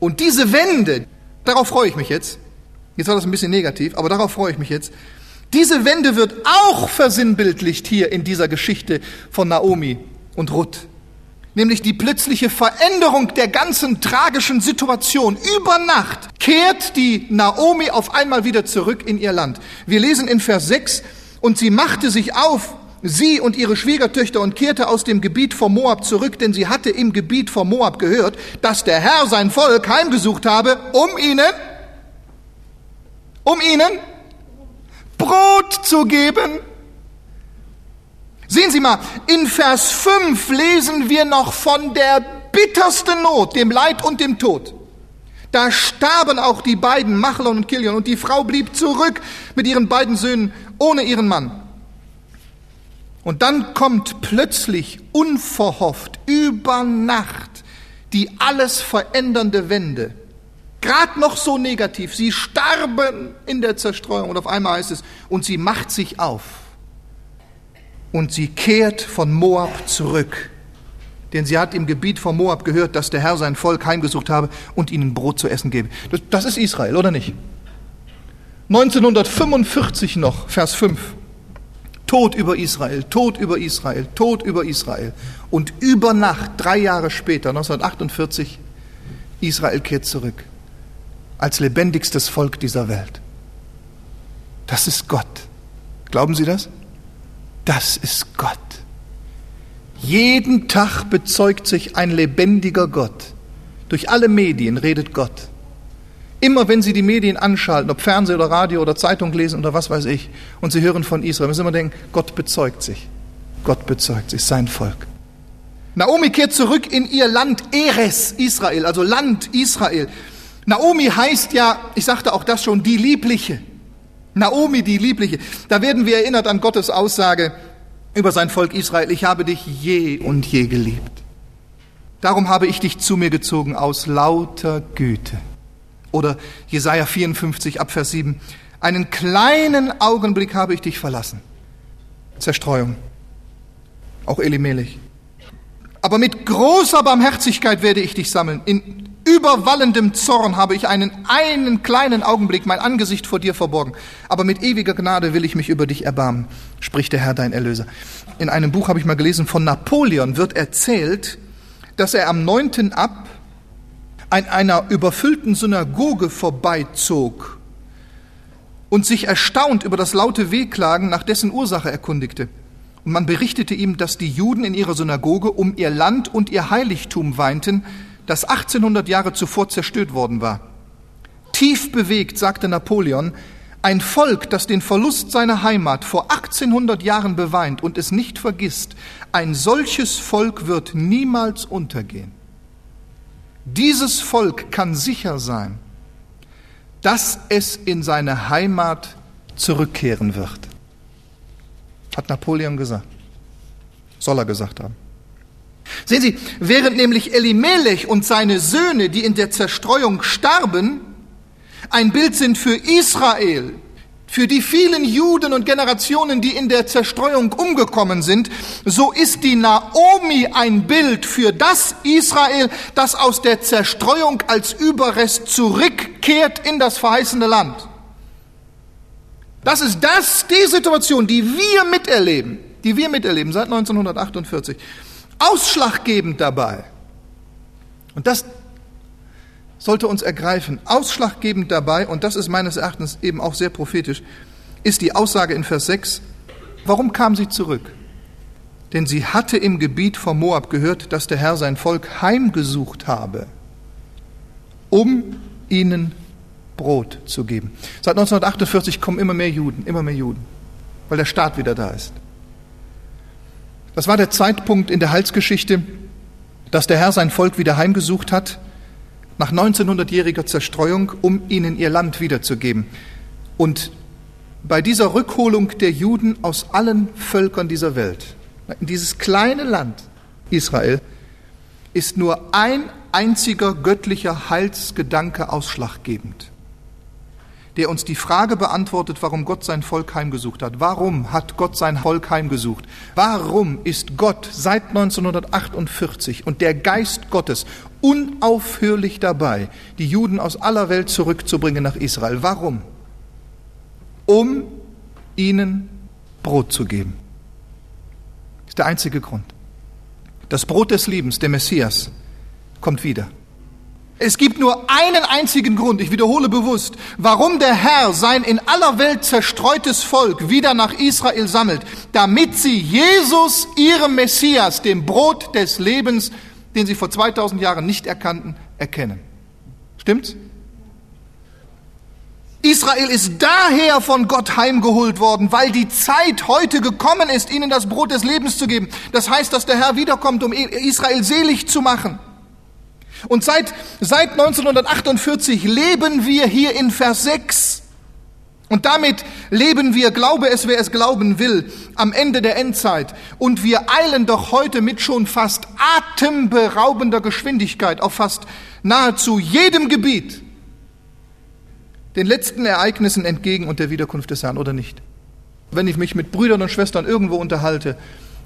Speaker 3: Und diese Wende, darauf freue ich mich jetzt. Jetzt war das ein bisschen negativ, aber darauf freue ich mich jetzt. Diese Wende wird auch versinnbildlicht hier in dieser Geschichte von Naomi und Ruth. Nämlich die plötzliche Veränderung der ganzen tragischen Situation. Über Nacht kehrt die Naomi auf einmal wieder zurück in ihr Land. Wir lesen in Vers 6, und sie machte sich auf sie und ihre Schwiegertöchter und kehrte aus dem Gebiet von Moab zurück, denn sie hatte im Gebiet von Moab gehört, dass der Herr sein Volk heimgesucht habe, um ihnen, um ihnen Brot zu geben. Sehen Sie mal, in Vers 5 lesen wir noch von der bittersten Not, dem Leid und dem Tod. Da starben auch die beiden, Machlon und Kilion, und die Frau blieb zurück mit ihren beiden Söhnen ohne ihren Mann. Und dann kommt plötzlich unverhofft über Nacht die alles verändernde Wende. Gerade noch so negativ. Sie starben in der Zerstreuung und auf einmal heißt es, und sie macht sich auf. Und sie kehrt von Moab zurück. Denn sie hat im Gebiet von Moab gehört, dass der Herr sein Volk heimgesucht habe und ihnen Brot zu essen gebe. Das, das ist Israel, oder nicht? 1945 noch, Vers 5. Tod über Israel, Tod über Israel, Tod über Israel. Und über Nacht, drei Jahre später, 1948, Israel kehrt zurück als lebendigstes Volk dieser Welt. Das ist Gott. Glauben Sie das? Das ist Gott. Jeden Tag bezeugt sich ein lebendiger Gott. Durch alle Medien redet Gott. Immer wenn Sie die Medien anschalten, ob Fernseh oder Radio oder Zeitung lesen oder was weiß ich, und Sie hören von Israel, müssen Sie immer denken, Gott bezeugt sich. Gott bezeugt sich, sein Volk. Naomi kehrt zurück in ihr Land Eres, Israel, also Land Israel. Naomi heißt ja, ich sagte auch das schon, die Liebliche. Naomi, die Liebliche. Da werden wir erinnert an Gottes Aussage über sein Volk Israel, ich habe dich je und je geliebt. Darum habe ich dich zu mir gezogen aus lauter Güte. Oder Jesaja 54 ab Vers 7. Einen kleinen Augenblick habe ich dich verlassen. Zerstreuung. Auch Elimelech. Aber mit großer Barmherzigkeit werde ich dich sammeln. In überwallendem Zorn habe ich einen, einen kleinen Augenblick mein Angesicht vor dir verborgen. Aber mit ewiger Gnade will ich mich über dich erbarmen, spricht der Herr dein Erlöser. In einem Buch habe ich mal gelesen, von Napoleon wird erzählt, dass er am 9. ab an einer überfüllten Synagoge vorbeizog und sich erstaunt über das laute Wehklagen nach dessen Ursache erkundigte. Und man berichtete ihm, dass die Juden in ihrer Synagoge um ihr Land und ihr Heiligtum weinten, das 1800 Jahre zuvor zerstört worden war. Tief bewegt, sagte Napoleon, ein Volk, das den Verlust seiner Heimat vor 1800 Jahren beweint und es nicht vergisst, ein solches Volk wird niemals untergehen. Dieses Volk kann sicher sein, dass es in seine Heimat zurückkehren wird. Hat Napoleon gesagt. Soll er gesagt haben. Sehen Sie, während nämlich Elimelech und seine Söhne, die in der Zerstreuung starben, ein Bild sind für Israel, für die vielen Juden und Generationen, die in der Zerstreuung umgekommen sind, so ist die Naomi ein Bild für das Israel, das aus der Zerstreuung als Überrest zurückkehrt in das verheißene Land. Das ist das, die Situation, die wir miterleben, die wir miterleben seit 1948. Ausschlaggebend dabei. Und das sollte uns ergreifen. Ausschlaggebend dabei, und das ist meines Erachtens eben auch sehr prophetisch, ist die Aussage in Vers 6, warum kam sie zurück? Denn sie hatte im Gebiet von Moab gehört, dass der Herr sein Volk heimgesucht habe, um ihnen Brot zu geben. Seit 1948 kommen immer mehr Juden, immer mehr Juden, weil der Staat wieder da ist. Das war der Zeitpunkt in der Heilsgeschichte, dass der Herr sein Volk wieder heimgesucht hat, nach 1900-jähriger Zerstreuung, um ihnen ihr Land wiederzugeben. Und bei dieser Rückholung der Juden aus allen Völkern dieser Welt, in dieses kleine Land Israel, ist nur ein einziger göttlicher Heilsgedanke ausschlaggebend der uns die Frage beantwortet, warum Gott sein Volk heimgesucht hat. Warum hat Gott sein Volk heimgesucht? Warum ist Gott seit 1948 und der Geist Gottes unaufhörlich dabei, die Juden aus aller Welt zurückzubringen nach Israel? Warum? Um ihnen Brot zu geben. Das ist der einzige Grund. Das Brot des Lebens, der Messias, kommt wieder. Es gibt nur einen einzigen Grund, ich wiederhole bewusst, warum der Herr sein in aller Welt zerstreutes Volk wieder nach Israel sammelt, damit sie Jesus, ihrem Messias, dem Brot des Lebens, den sie vor 2000 Jahren nicht erkannten, erkennen. Stimmt's? Israel ist daher von Gott heimgeholt worden, weil die Zeit heute gekommen ist, ihnen das Brot des Lebens zu geben. Das heißt, dass der Herr wiederkommt, um Israel selig zu machen. Und seit, seit 1948 leben wir hier in Vers 6. Und damit leben wir, glaube es, wer es glauben will, am Ende der Endzeit. Und wir eilen doch heute mit schon fast atemberaubender Geschwindigkeit auf fast nahezu jedem Gebiet den letzten Ereignissen entgegen und der Wiederkunft des Herrn, oder nicht? Wenn ich mich mit Brüdern und Schwestern irgendwo unterhalte,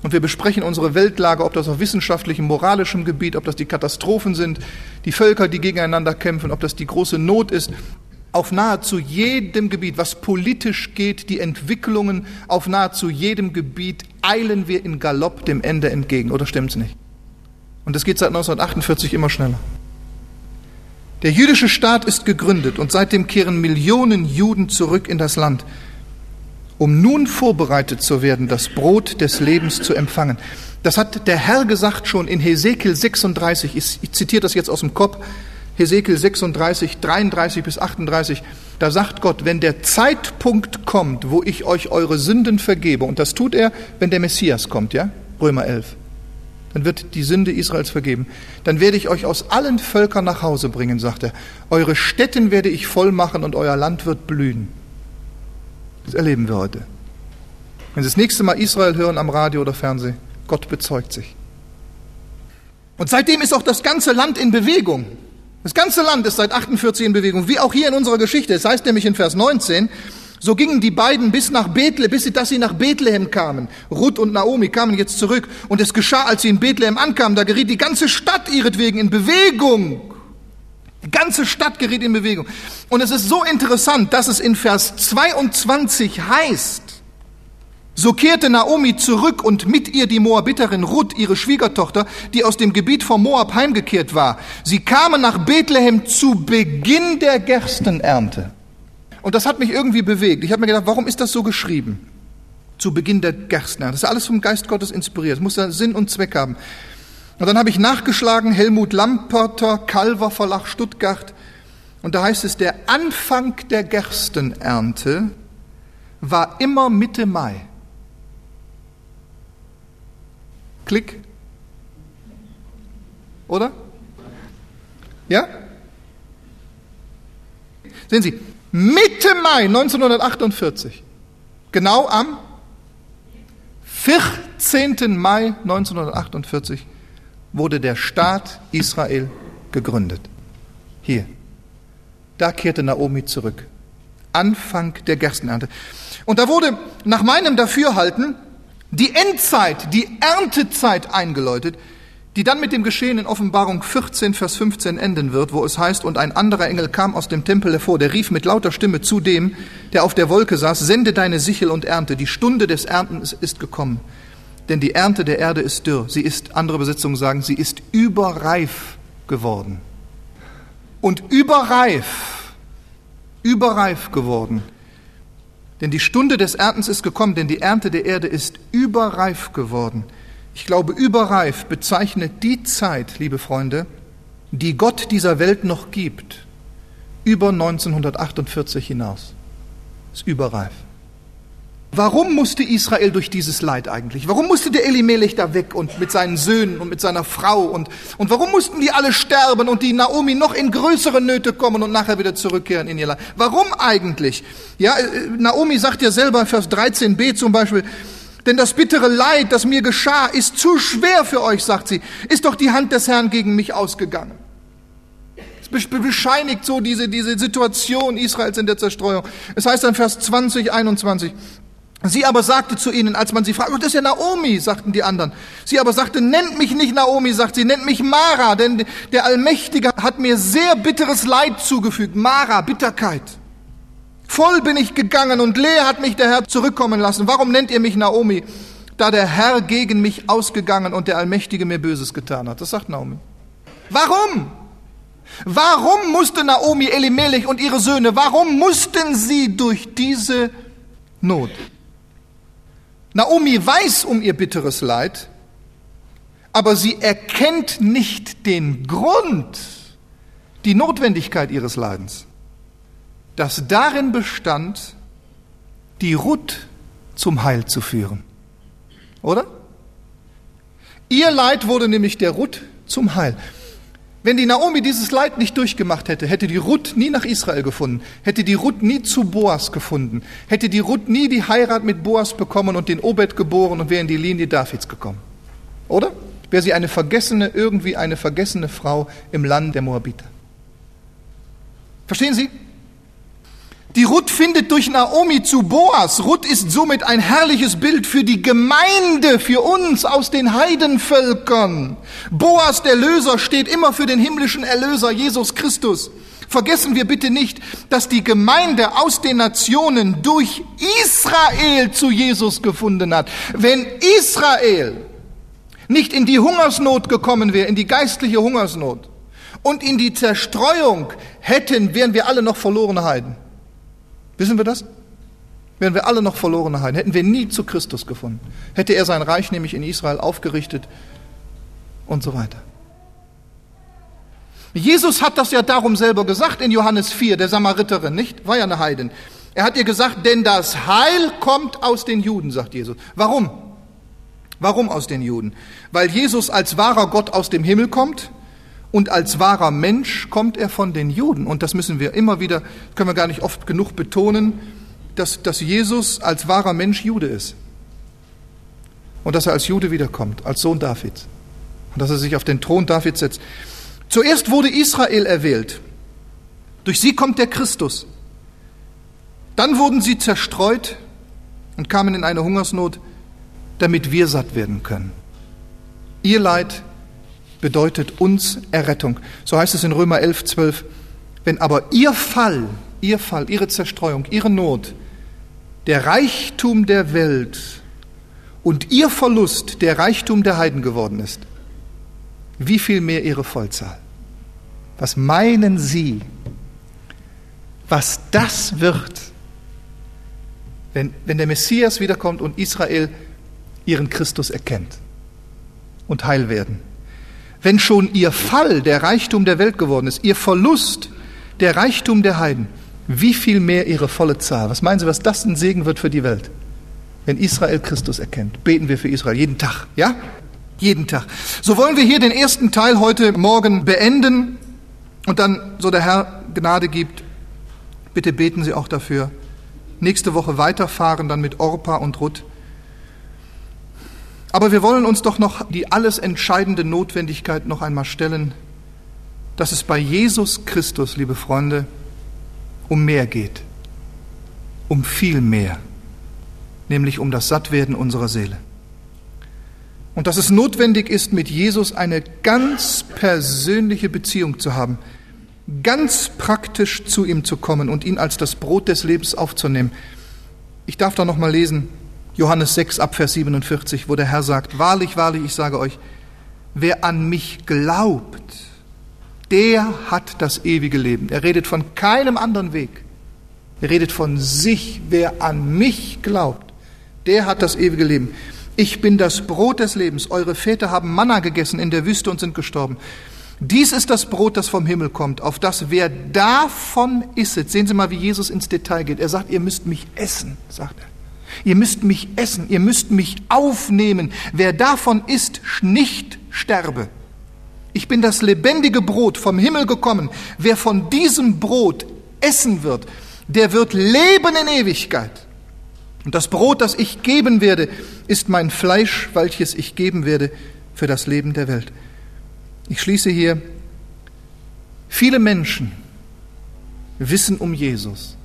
Speaker 3: und wir besprechen unsere Weltlage, ob das auf wissenschaftlichem, moralischem Gebiet, ob das die Katastrophen sind, die Völker, die gegeneinander kämpfen, ob das die große Not ist. Auf nahezu jedem Gebiet, was politisch geht, die Entwicklungen, auf nahezu jedem Gebiet eilen wir in Galopp dem Ende entgegen. Oder stimmt's nicht? Und das geht seit 1948 immer schneller. Der jüdische Staat ist gegründet und seitdem kehren Millionen Juden zurück in das Land um nun vorbereitet zu werden, das Brot des Lebens zu empfangen. Das hat der Herr gesagt schon in Hesekiel 36. Ich, zitiere das jetzt aus dem Kopf. Hesekiel 36, 33 bis 38. Da sagt Gott, wenn der Zeitpunkt kommt, wo ich euch eure Sünden vergebe, und das tut er, wenn der Messias kommt, ja? Römer 11. Dann wird die Sünde Israels vergeben. Dann werde ich euch aus allen Völkern nach Hause bringen, sagt er. Eure Städten werde ich voll machen und euer Land wird blühen. Das erleben wir heute. Wenn Sie das nächste Mal Israel hören am Radio oder Fernsehen, Gott bezeugt sich. Und seitdem ist auch das ganze Land in Bewegung. Das ganze Land ist seit 48 in Bewegung, wie auch hier in unserer Geschichte. Es heißt nämlich in Vers 19, so gingen die beiden bis nach Bethlehem, bis sie, dass sie nach Bethlehem kamen. Ruth und Naomi kamen jetzt zurück. Und es geschah, als sie in Bethlehem ankamen, da geriet die ganze Stadt ihretwegen in Bewegung. Die ganze Stadt geriet in Bewegung. Und es ist so interessant, dass es in Vers 22 heißt, so kehrte Naomi zurück und mit ihr die Moabiterin Ruth, ihre Schwiegertochter, die aus dem Gebiet von Moab heimgekehrt war. Sie kamen nach Bethlehem zu Beginn der Gerstenernte. Und das hat mich irgendwie bewegt. Ich habe mir gedacht, warum ist das so geschrieben? Zu Beginn der Gerstenernte. Das ist alles vom Geist Gottes inspiriert. Das muss ja Sinn und Zweck haben. Und dann habe ich nachgeschlagen, Helmut Lamperter, Calver Verlag Stuttgart. Und da heißt es, der Anfang der Gerstenernte war immer Mitte Mai. Klick. Oder? Ja? Sehen Sie, Mitte Mai 1948, genau am 14. Mai 1948, wurde der Staat Israel gegründet. Hier. Da kehrte Naomi zurück. Anfang der Gerstenernte. Und da wurde nach meinem Dafürhalten die Endzeit, die Erntezeit eingeläutet, die dann mit dem Geschehen in Offenbarung 14, Vers 15 enden wird, wo es heißt, und ein anderer Engel kam aus dem Tempel hervor, der rief mit lauter Stimme zu dem, der auf der Wolke saß, sende deine Sichel und Ernte, die Stunde des Erntens ist gekommen denn die Ernte der Erde ist dürr. Sie ist, andere Besitzungen sagen, sie ist überreif geworden. Und überreif, überreif geworden. Denn die Stunde des Erntens ist gekommen, denn die Ernte der Erde ist überreif geworden. Ich glaube, überreif bezeichnet die Zeit, liebe Freunde, die Gott dieser Welt noch gibt, über 1948 hinaus. Ist überreif. Warum musste Israel durch dieses Leid eigentlich? Warum musste der Elimelech da weg und mit seinen Söhnen und mit seiner Frau und, und warum mussten die alle sterben und die Naomi noch in größere Nöte kommen und nachher wieder zurückkehren in ihr Land? Warum eigentlich? Ja, äh, Naomi sagt ja selber, Vers 13b zum Beispiel, denn das bittere Leid, das mir geschah, ist zu schwer für euch, sagt sie. Ist doch die Hand des Herrn gegen mich ausgegangen. Es bescheinigt so diese, diese Situation Israels in der Zerstreuung. Es heißt dann Vers 20, 21. Sie aber sagte zu ihnen, als man sie fragte, oh, das ist ja Naomi, sagten die anderen. Sie aber sagte, nennt mich nicht Naomi, sagt sie, nennt mich Mara, denn der Allmächtige hat mir sehr bitteres Leid zugefügt. Mara, Bitterkeit. Voll bin ich gegangen und leer hat mich der Herr zurückkommen lassen. Warum nennt ihr mich Naomi? Da der Herr gegen mich ausgegangen und der Allmächtige mir Böses getan hat. Das sagt Naomi. Warum? Warum musste Naomi Elimelech und ihre Söhne, warum mussten sie durch diese Not? Naomi weiß um ihr bitteres Leid, aber sie erkennt nicht den Grund, die Notwendigkeit ihres Leidens, das darin bestand, die Ruth zum Heil zu führen. Oder? Ihr Leid wurde nämlich der Ruth zum Heil. Wenn die Naomi dieses Leid nicht durchgemacht hätte, hätte die Ruth nie nach Israel gefunden, hätte die Ruth nie zu Boas gefunden, hätte die Ruth nie die Heirat mit Boas bekommen und den Obed geboren und wäre in die Linie Davids gekommen. Oder? Wäre sie eine vergessene, irgendwie eine vergessene Frau im Land der Moabiter. Verstehen Sie? Die Ruth findet durch Naomi zu Boas. Ruth ist somit ein herrliches Bild für die Gemeinde, für uns aus den Heidenvölkern. Boas, der Löser, steht immer für den himmlischen Erlöser, Jesus Christus. Vergessen wir bitte nicht, dass die Gemeinde aus den Nationen durch Israel zu Jesus gefunden hat. Wenn Israel nicht in die Hungersnot gekommen wäre, in die geistliche Hungersnot und in die Zerstreuung, hätten, wären wir alle noch verlorene Heiden. Wissen wir das? Wären wir alle noch verlorene Heiden, hätten wir nie zu Christus gefunden. Hätte er sein Reich nämlich in Israel aufgerichtet und so weiter. Jesus hat das ja darum selber gesagt in Johannes 4, der Samariterin, nicht? War ja eine Heiden. Er hat ihr gesagt, denn das Heil kommt aus den Juden, sagt Jesus. Warum? Warum aus den Juden? Weil Jesus als wahrer Gott aus dem Himmel kommt und als wahrer Mensch kommt er von den Juden. Und das müssen wir immer wieder, können wir gar nicht oft genug betonen, dass, dass Jesus als wahrer Mensch Jude ist. Und dass er als Jude wiederkommt, als Sohn Davids. Und dass er sich auf den Thron Davids setzt. Zuerst wurde Israel erwählt. Durch sie kommt der Christus. Dann wurden sie zerstreut und kamen in eine Hungersnot, damit wir satt werden können. Ihr Leid bedeutet uns Errettung. So heißt es in Römer 11, 12. Wenn aber ihr Fall, ihr Fall, ihre Zerstreuung, ihre Not, der Reichtum der Welt und ihr Verlust der Reichtum der Heiden geworden ist, wie viel mehr ihre Vollzahl? Was meinen Sie, was das wird, wenn, wenn der Messias wiederkommt und Israel ihren Christus erkennt und heil werden? Wenn schon ihr Fall der Reichtum der Welt geworden ist, ihr Verlust der Reichtum der Heiden, wie viel mehr ihre volle Zahl? Was meinen Sie, was das ein Segen wird für die Welt? Wenn Israel Christus erkennt, beten wir für Israel jeden Tag, ja? Jeden Tag. So wollen wir hier den ersten Teil heute Morgen beenden und dann, so der Herr Gnade gibt, bitte beten Sie auch dafür. Nächste Woche weiterfahren, dann mit Orpa und Ruth aber wir wollen uns doch noch die alles entscheidende Notwendigkeit noch einmal stellen, dass es bei Jesus Christus, liebe Freunde, um mehr geht, um viel mehr, nämlich um das Sattwerden unserer Seele. Und dass es notwendig ist, mit Jesus eine ganz persönliche Beziehung zu haben, ganz praktisch zu ihm zu kommen und ihn als das Brot des Lebens aufzunehmen. Ich darf da noch mal lesen, Johannes 6 ab Vers 47, wo der Herr sagt, wahrlich, wahrlich, ich sage euch, wer an mich glaubt, der hat das ewige Leben. Er redet von keinem anderen Weg. Er redet von sich. Wer an mich glaubt, der hat das ewige Leben. Ich bin das Brot des Lebens. Eure Väter haben Manna gegessen in der Wüste und sind gestorben. Dies ist das Brot, das vom Himmel kommt, auf das wer davon isset. Sehen Sie mal, wie Jesus ins Detail geht. Er sagt, ihr müsst mich essen, sagt er. Ihr müsst mich essen, ihr müsst mich aufnehmen. Wer davon isst, nicht sterbe. Ich bin das lebendige Brot vom Himmel gekommen. Wer von diesem Brot essen wird, der wird leben in Ewigkeit. Und das Brot, das ich geben werde, ist mein Fleisch, welches ich geben werde für das Leben der Welt. Ich schließe hier, viele Menschen wissen um Jesus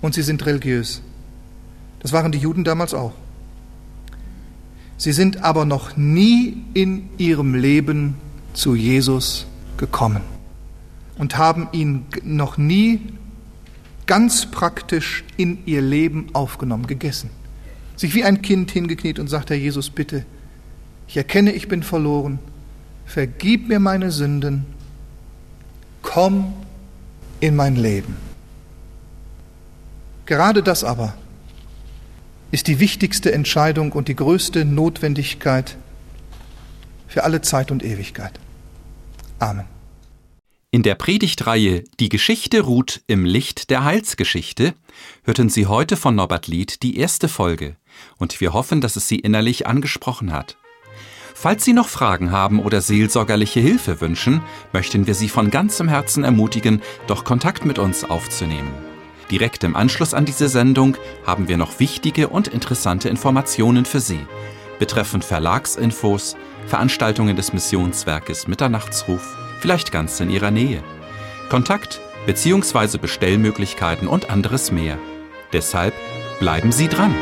Speaker 3: und sie sind religiös. Das waren die Juden damals auch. Sie sind aber noch nie in ihrem Leben zu Jesus gekommen und haben ihn noch nie ganz praktisch in ihr Leben aufgenommen, gegessen. Sich wie ein Kind hingekniet und sagt, Herr Jesus, bitte, ich erkenne, ich bin verloren, vergib mir meine Sünden, komm in mein Leben. Gerade das aber ist die wichtigste Entscheidung und die größte Notwendigkeit für alle Zeit und Ewigkeit. Amen.
Speaker 1: In der Predigtreihe Die Geschichte ruht im Licht der Heilsgeschichte hörten Sie heute von Norbert Lied die erste Folge und wir hoffen, dass es Sie innerlich angesprochen hat. Falls Sie noch Fragen haben oder seelsorgerliche Hilfe wünschen, möchten wir Sie von ganzem Herzen ermutigen, doch Kontakt mit uns aufzunehmen. Direkt im Anschluss an diese Sendung haben wir noch wichtige und interessante Informationen für Sie betreffend Verlagsinfos, Veranstaltungen des Missionswerkes Mitternachtsruf, vielleicht ganz in Ihrer Nähe. Kontakt bzw. Bestellmöglichkeiten und anderes mehr. Deshalb bleiben Sie dran!